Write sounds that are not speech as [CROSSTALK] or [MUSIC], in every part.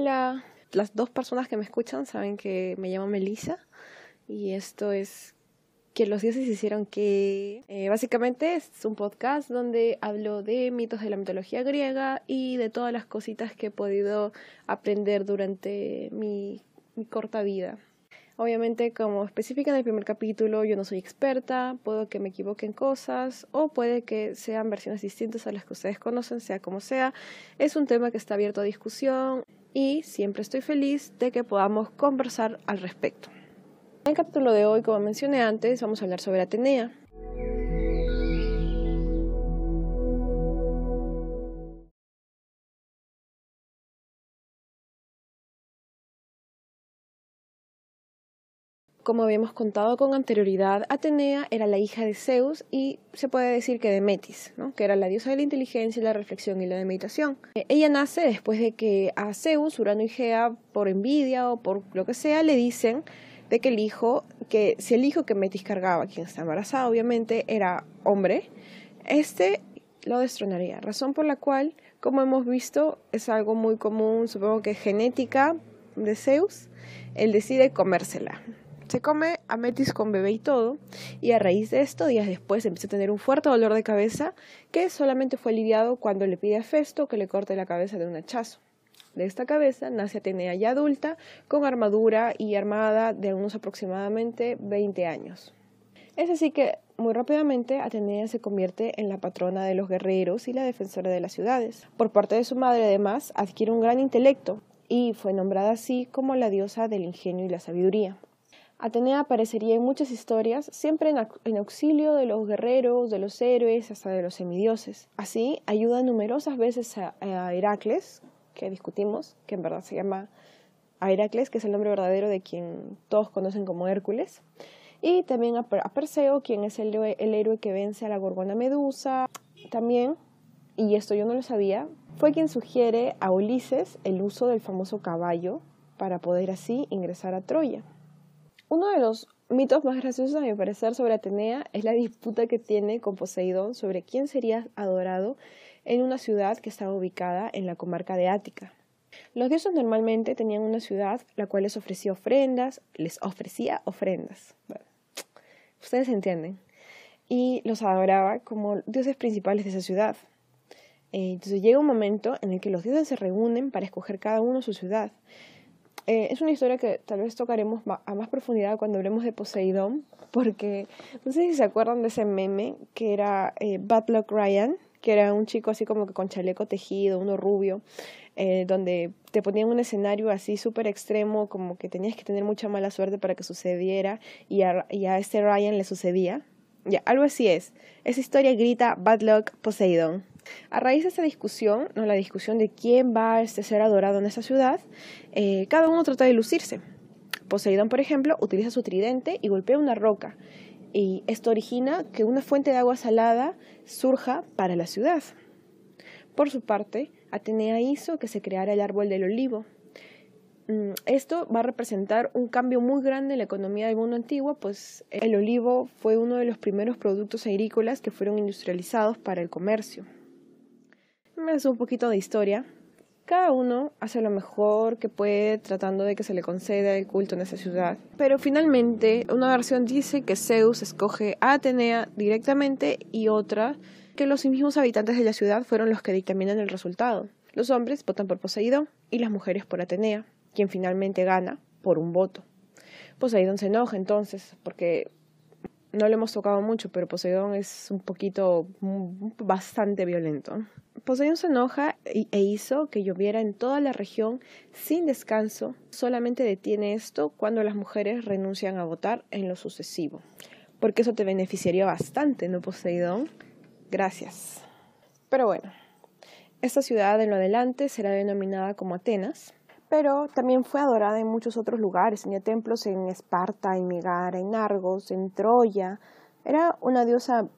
Hola, las dos personas que me escuchan saben que me llamo Melissa y esto es que los dioses hicieron que eh, básicamente es un podcast donde hablo de mitos de la mitología griega y de todas las cositas que he podido aprender durante mi, mi corta vida. Obviamente, como específica en el primer capítulo, yo no soy experta, puedo que me equivoquen cosas o puede que sean versiones distintas a las que ustedes conocen, sea como sea. Es un tema que está abierto a discusión y siempre estoy feliz de que podamos conversar al respecto. En el capítulo de hoy, como mencioné antes, vamos a hablar sobre Atenea. Como habíamos contado con anterioridad, Atenea era la hija de Zeus y se puede decir que de Metis, que era la diosa de la inteligencia, la reflexión y la meditación. Eh, ella nace después de que a Zeus, Urano y Gea, por envidia o por lo que sea, le dicen de que el hijo, que si el hijo que Metis cargaba, quien está embarazada obviamente, era hombre, este lo destronaría. Razón por la cual, como hemos visto, es algo muy común, supongo que genética de Zeus, él decide comérsela. Se come a Metis con bebé y todo, y a raíz de esto, días después empieza a tener un fuerte dolor de cabeza que solamente fue aliviado cuando le pide a Festo que le corte la cabeza de un hachazo. De esta cabeza nace Atenea ya adulta, con armadura y armada de unos aproximadamente 20 años. Es así que muy rápidamente Atenea se convierte en la patrona de los guerreros y la defensora de las ciudades. Por parte de su madre, además, adquiere un gran intelecto y fue nombrada así como la diosa del ingenio y la sabiduría. Atenea aparecería en muchas historias, siempre en, auxilio de los guerreros, de los héroes, hasta de los semidioses. Así, ayuda numerosas veces a, Heracles, que discutimos, que en verdad se llama Heracles, que es el nombre verdadero de quien todos conocen como Hércules, y también a, Perseo, quien es el héroe que vence a la gorgona Medusa. También, y esto yo no lo sabía, fue quien sugiere a Ulises el uso del famoso caballo para poder así ingresar a Troya. Uno de los mitos más graciosos, a mi parecer, sobre Atenea es la disputa que tiene con Poseidón sobre quién sería adorado en una ciudad que estaba ubicada en la comarca de Ática. Los dioses normalmente tenían una ciudad la cual les ofrecía ofrendas, les ofrecía ofrendas. ustedes entienden. Y los adoraba como dioses principales de esa ciudad. Eh, entonces llega un momento en el que los dioses se reúnen para escoger cada uno su ciudad. Eh, es una historia que tal vez tocaremos a más profundidad cuando hablemos de Poseidón, porque no sé si se acuerdan de ese meme que era eh, Bad Luck Ryan, que era un chico así como que con chaleco tejido, uno rubio, eh, donde te ponían un escenario así súper extremo, como que tenías que tener mucha mala suerte para que sucediera, y a, y a este Ryan le sucedía. Ya, algo así es. Esa historia grita Bad Luck Poseidón. A raíz de esta discusión, ¿no? la discusión de quién va a este ser adorado en esa ciudad, eh, cada uno trata de lucirse. Poseidón, por ejemplo, utiliza su tridente y golpea una roca, y esto origina que una fuente de agua salada surja para la ciudad. Por su parte, Atenea hizo que se creara el árbol del olivo. Mm, esto va a representar un cambio muy grande en la economía del mundo antiguo, pues el olivo fue uno de los primeros productos agrícolas que fueron industrializados para el comercio me hace un poquito de historia. Cada uno hace lo mejor que puede tratando de que se le conceda el culto en esa ciudad. Pero finalmente una versión dice que Zeus escoge a Atenea directamente y otra que los mismos habitantes de la ciudad fueron los que dictaminan el resultado. Los hombres votan por Poseidón y las mujeres por Atenea, quien finalmente gana por un voto. Poseidón se enoja entonces porque no le hemos tocado mucho, pero Poseidón es un poquito, bastante violento. Poseidón se enoja e hizo que lloviera en toda la región sin descanso. Solamente detiene esto cuando las mujeres renuncian a votar en lo sucesivo. Porque eso te beneficiaría bastante, ¿no, Poseidón? Gracias. Pero bueno, esta ciudad en lo adelante será denominada como Atenas pero también fue adorada en muchos otros lugares. Tenía templos en Esparta, en Megara, en Argos, en Troya. Era una diosa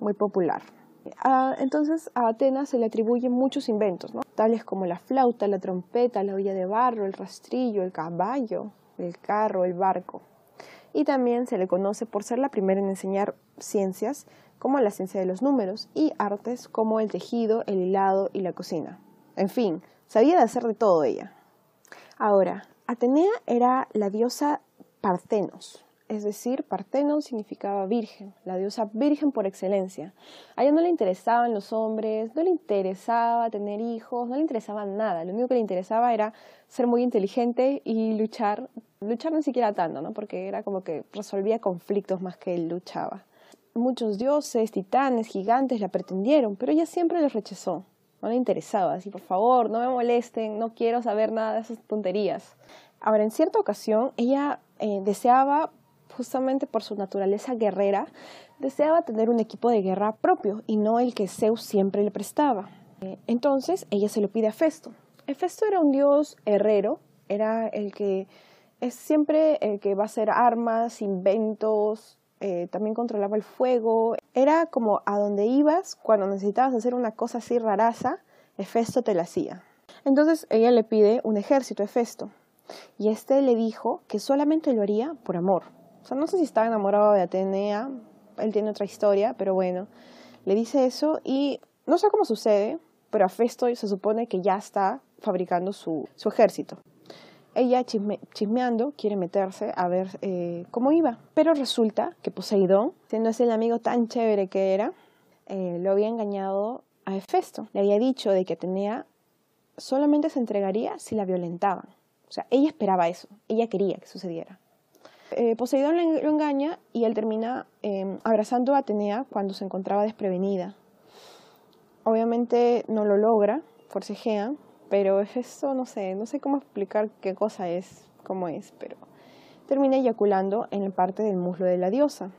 muy popular. Entonces a Atenas se le atribuyen muchos inventos, tales como la flauta, la trompeta, la olla de barro, el rastrillo, el caballo, el carro, el barco. Y también se le conoce por ser la primera en enseñar ciencias como la ciencia de los números y artes como el tejido, el hilado y la cocina. En fin, sabía de hacer de todo ella. Ahora, Atenea era la diosa Parthenos, es decir, Parthenos significaba virgen, la diosa virgen por excelencia. A ella no le interesaban los hombres, no le interesaba tener hijos, no le interesaba nada. Lo único que le interesaba era ser muy inteligente y luchar. Luchar ni siquiera tanto, ¿no? Porque era como que resolvía conflictos más que él luchaba. Muchos dioses, titanes, gigantes la pretendieron, pero ella siempre los rechazó. No le interesaba, así por favor, no me molesten, no quiero saber nada de esas tonterías. Ahora, en cierta ocasión, ella eh, deseaba justamente por su naturaleza guerrera, deseaba tener un equipo de guerra propio y no el que Zeus siempre le prestaba. Eh, entonces ella se lo pide a Festo. Festo era un dios herrero, era el que es siempre el que va a hacer armas, inventos, eh, también controlaba el fuego. Era como a donde ibas cuando necesitabas hacer una cosa así raraza, Hefesto te la hacía. Entonces ella le pide un ejército a Hefesto y este le dijo que solamente lo haría por amor, sea, no sé si estaba enamorado de Atenea, él tiene otra historia, pero bueno, le dice eso y no sé cómo sucede, pero a Festo se supone que ya está fabricando su, su ejército. Ella chismeando quiere meterse a ver eh, cómo iba, pero resulta que Poseidón, siendo ese el amigo tan chévere que era, eh, lo había engañado a Hefesto. Le había dicho de que Atenea solamente se entregaría si la violentaban. O sea, ella esperaba eso, ella quería que sucediera. Eh, Poseidón lo engaña y él termina em, abrazando a Atenea cuando se encontraba desprevenida. Obviamente no lo logra, forcejea, pero eso no sé, no sé cómo explicar qué cosa es, cómo es, pero termina eyaculando en la parte del muslo de la diosa.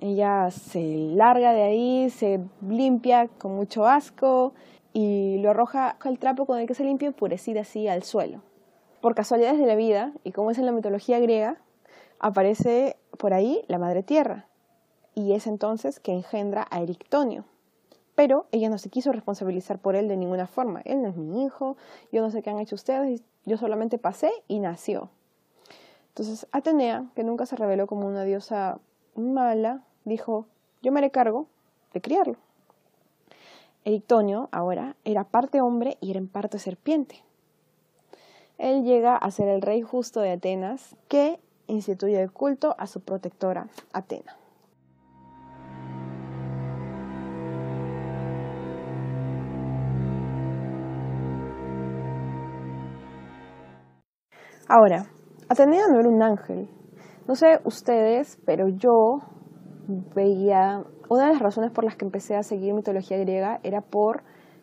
Ella se larga de ahí, se limpia con mucho asco y lo arroja al trapo con el que se limpia enfurecida así al suelo por casualidades de la vida, y como es en la mitología griega, aparece por ahí la Madre Tierra, y es entonces que engendra a Erictonio. Pero ella no se quiso responsabilizar por él de ninguna forma. Él no es mi hijo, yo no sé qué han hecho ustedes, yo solamente pasé y nació. Entonces Atenea, que nunca se reveló como una diosa mala, dijo, yo me haré cargo de criarlo. Erictonio ahora era parte hombre y era en parte serpiente él llega a ser el rey justo de Atenas, que instituye el culto a su protectora, Atena. Ahora, Atenea no era un ángel. No sé ustedes, pero yo veía. Una de las razones por las que empecé a seguir mitología griega era por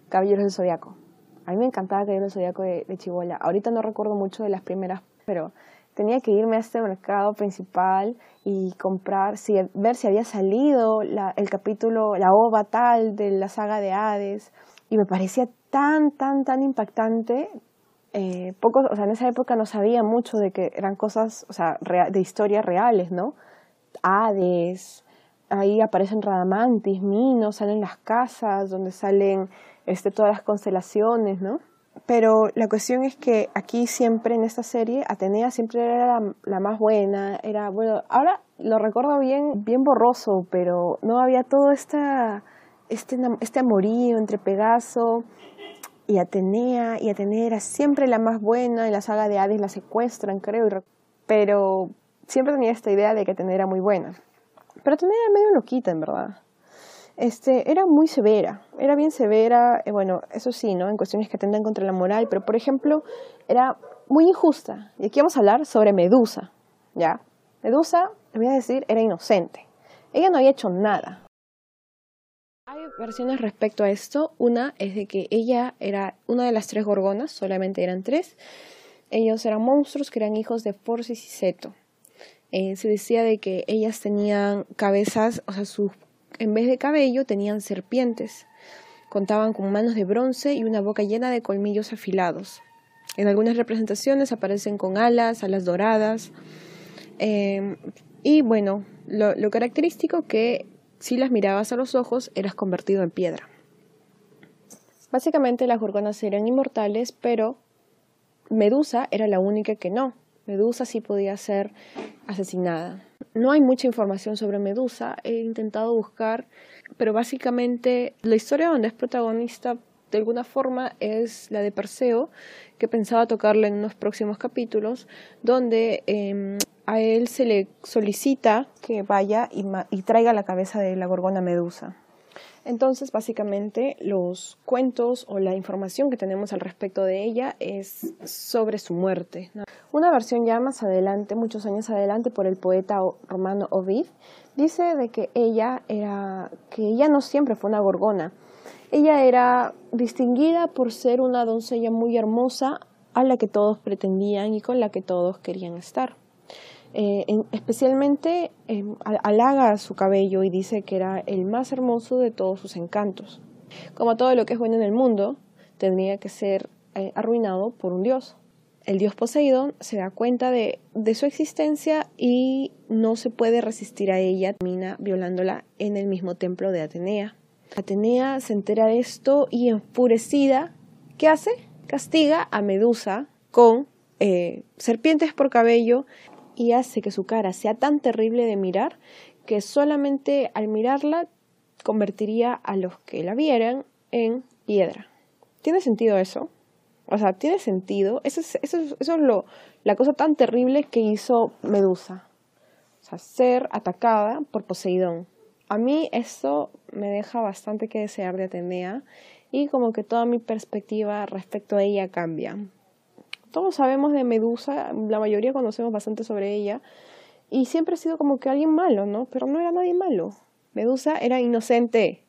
Caballeros del Zodiaco. A mí me encantaba que el zodiaco de, de Chibola. Ahorita no recuerdo mucho de las primeras, pero tenía que irme a este mercado principal y comprar, si, ver si había salido el capítulo, la ova tal de la saga de Hades. Y me parecía tan, tan, tan impactante. Eh, pocos, o sea, en esa época no sabía mucho de que eran cosas, o sea, de historias reales, ¿no? Hades, ahí aparecen Radamantis, Minos, salen las casas donde salen este, todas las constelaciones, ¿no? Pero la cuestión es que aquí siempre en esta serie Atenea siempre era la, más buena, era bueno, ahora lo recuerdo bien, bien borroso, pero no había todo esta, este, este amorío entre Pegaso y Atenea, y Atenea era siempre la más buena, en la saga de Hades la secuestran, creo, pero siempre tenía esta idea de que Atenea era muy buena. Pero Atenea era medio loquita, en verdad este, era muy severa, era bien severa, eh, bueno, eso sí, ¿no? En cuestiones que atendan contra la moral, pero por ejemplo, era muy injusta. Y aquí vamos a hablar sobre Medusa, ¿ya? Medusa, le voy a decir, era inocente. Ella no había hecho nada. Hay versiones respecto a esto. Una es de que ella era una de las tres gorgonas, solamente eran tres. Ellos eran monstruos que eran hijos de Forcis y Seto. Eh, se decía de que ellas tenían cabezas, o sea, sus en vez de cabello tenían serpientes. Contaban con manos de bronce y una boca llena de colmillos afilados. En algunas representaciones aparecen con alas, alas doradas. Em, y bueno, lo, lo característico que si las mirabas a los ojos eras convertido en piedra. Básicamente las gorgonas eran inmortales, pero Medusa era la única que no. Medusa sí podía ser asesinada. No hay mucha información sobre Medusa, he intentado buscar, pero básicamente la historia donde es protagonista de alguna forma es la de Perseo, que pensaba tocarla en unos próximos capítulos, donde em, a él se le solicita que vaya y, y traiga la cabeza de la gorgona medusa. Entonces, básicamente, los cuentos o la información que tenemos al respecto de ella es sobre su muerte. Una versión ya más adelante, muchos años adelante, por el poeta romano Ovid, dice de que ella era, que ella no siempre fue una gorgona. Ella era distinguida por ser una doncella muy hermosa a la que todos pretendían y con la que todos querían estar. Eh, especialmente eh, halaga su cabello y dice que era el más hermoso de todos sus encantos. Como todo lo que es bueno en el mundo, tendría que ser eh, arruinado por un dios. El dios Poseidón se da cuenta de, de, su existencia y no se puede resistir a ella, termina violándola en el mismo templo de Atenea. Atenea se entera de esto y enfurecida, ¿qué hace? Castiga a Medusa con serpientes por cabello y hace que su cara sea tan terrible de mirar que solamente al mirarla convertiría a los que la vieran en piedra. ¿Tiene sentido eso? O sea, tiene sentido. Eso es, eso eso es lo, la cosa tan terrible que hizo Medusa. O sea, ser atacada por Poseidón. A mí eso me deja bastante que desear de Atenea y como que toda mi perspectiva respecto a ella cambia todos sabemos de Medusa, la mayoría conocemos bastante sobre ella, y siempre ha sido como que alguien malo, ¿no? Pero no era nadie malo. Medusa era inocente.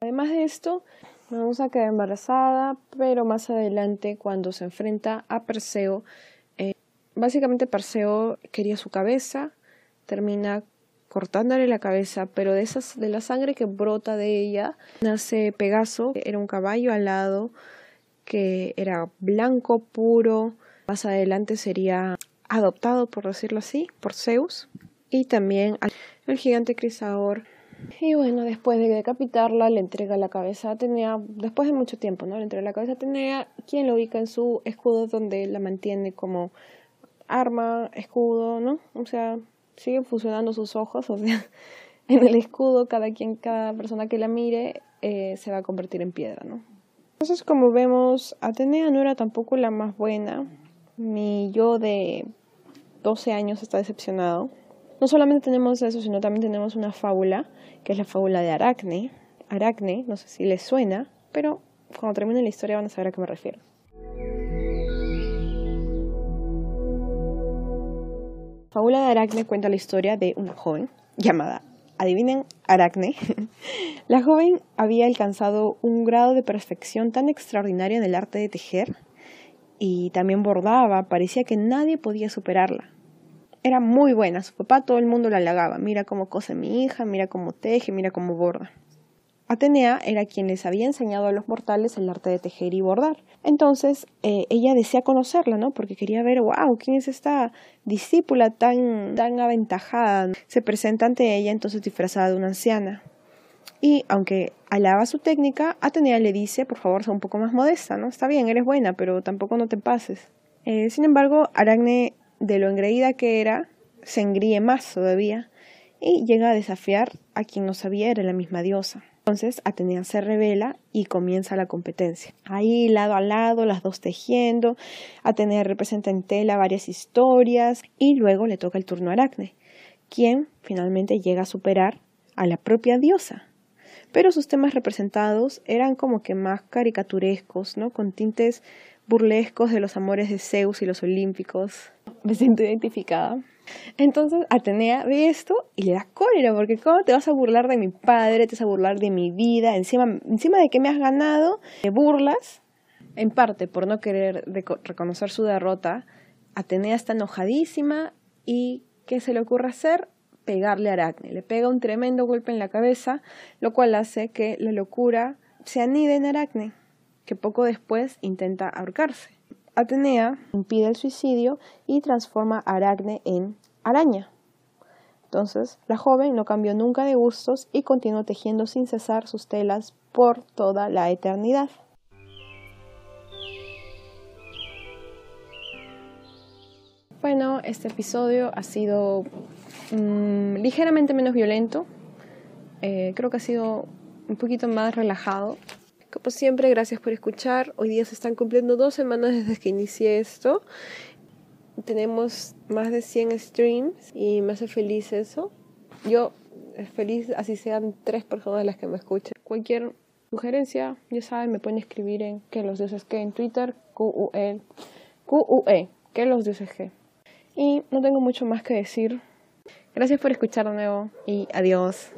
Además de esto, Medusa queda embarazada, pero más adelante, cuando se enfrenta a Perseo, eh, básicamente Perseo quería su cabeza, termina cortándole la cabeza, pero de, esas, de la sangre que brota de ella, nace Pegaso, era un caballo alado, que era blanco puro. Más adelante sería adoptado, por decirlo así, por Zeus. Y también el gigante Crisaor. Y bueno, después de decapitarla, le entrega la cabeza a Atenea, después de mucho tiempo, ¿no? Le entrega la cabeza a Atenea, quien lo ubica en su escudo donde la mantiene como arma, escudo, ¿no? O sea, siguen funcionando sus ojos, o sea, [LAUGHS] en el escudo cada quien, cada persona que la mire eh, se va a convertir en piedra, ¿no? Entonces, como vemos, Atenea no era tampoco la más buena. Mi yo de 12 años está decepcionado. No solamente tenemos eso, sino también tenemos una fábula, que es la fábula de Aracne. Aracne, no sé si les suena, pero cuando termine la historia van a saber a qué me refiero. La fábula de Aracne cuenta la historia de una joven llamada adivinen, Aracne, [LAUGHS] la joven había alcanzado un grado de perfección tan extraordinario en el arte de tejer y también bordaba, parecía que nadie podía superarla. Era muy buena, su papá todo el mundo la halagaba, mira cómo cose mi hija, mira cómo teje, mira cómo borda. Atenea era quien les había enseñado a los mortales el arte de tejer y bordar. Entonces eh, ella desea conocerla, ¿no? Porque quería ver, wow, ¿quién es esta discípula tan, tan aventajada? Se presenta ante ella entonces disfrazada de una anciana. Y aunque alaba su técnica, Atenea le dice, por favor, sea un poco más modesta, ¿no? Está bien, eres buena, pero tampoco no te pases. Eh, sin embargo, Aracne, de lo engreída que era, se engríe más todavía y llega a desafiar a quien no sabía era la misma diosa. Entonces Atenea se revela y comienza la competencia. Ahí lado a lado, las dos tejiendo. Atenea representa en tela varias historias y luego le toca el turno a Aracne, quien finalmente llega a superar a la propia diosa. Pero sus temas representados eran como que más caricaturescos, ¿no? Con tintes burlescos de los amores de Zeus y los olímpicos. Me siento identificada. Entonces Atenea ve esto y le da cólera, porque ¿cómo te vas a burlar de mi padre? Te vas a burlar de mi vida, encima, encima de que me has ganado, te burlas. En parte por no querer reconocer su derrota, Atenea está enojadísima y ¿qué se le ocurre hacer? Pegarle a Aracne. Le pega un tremendo golpe en la cabeza, lo cual hace que la locura se anide en Aracne, que poco después intenta ahorcarse. Atenea impide el suicidio y transforma a Aracne en araña. Entonces, la joven no cambió nunca de gustos y continuó tejiendo sin cesar sus telas por toda la eternidad. Bueno, este episodio ha sido mm, ligeramente menos violento. Eh, creo que ha sido un poquito más relajado. Como siempre, gracias por escuchar. Hoy día se están cumpliendo dos semanas desde que inicié esto. Tenemos más de 100 streams y me hace feliz eso. Yo feliz así sean tres personas las que me escuchen. Cualquier sugerencia, ya saben, me pueden escribir en que los dioses que en Twitter, QUE, QUE, que los dioses que. Y no tengo mucho más que decir. Gracias por escuchar de nuevo y adiós.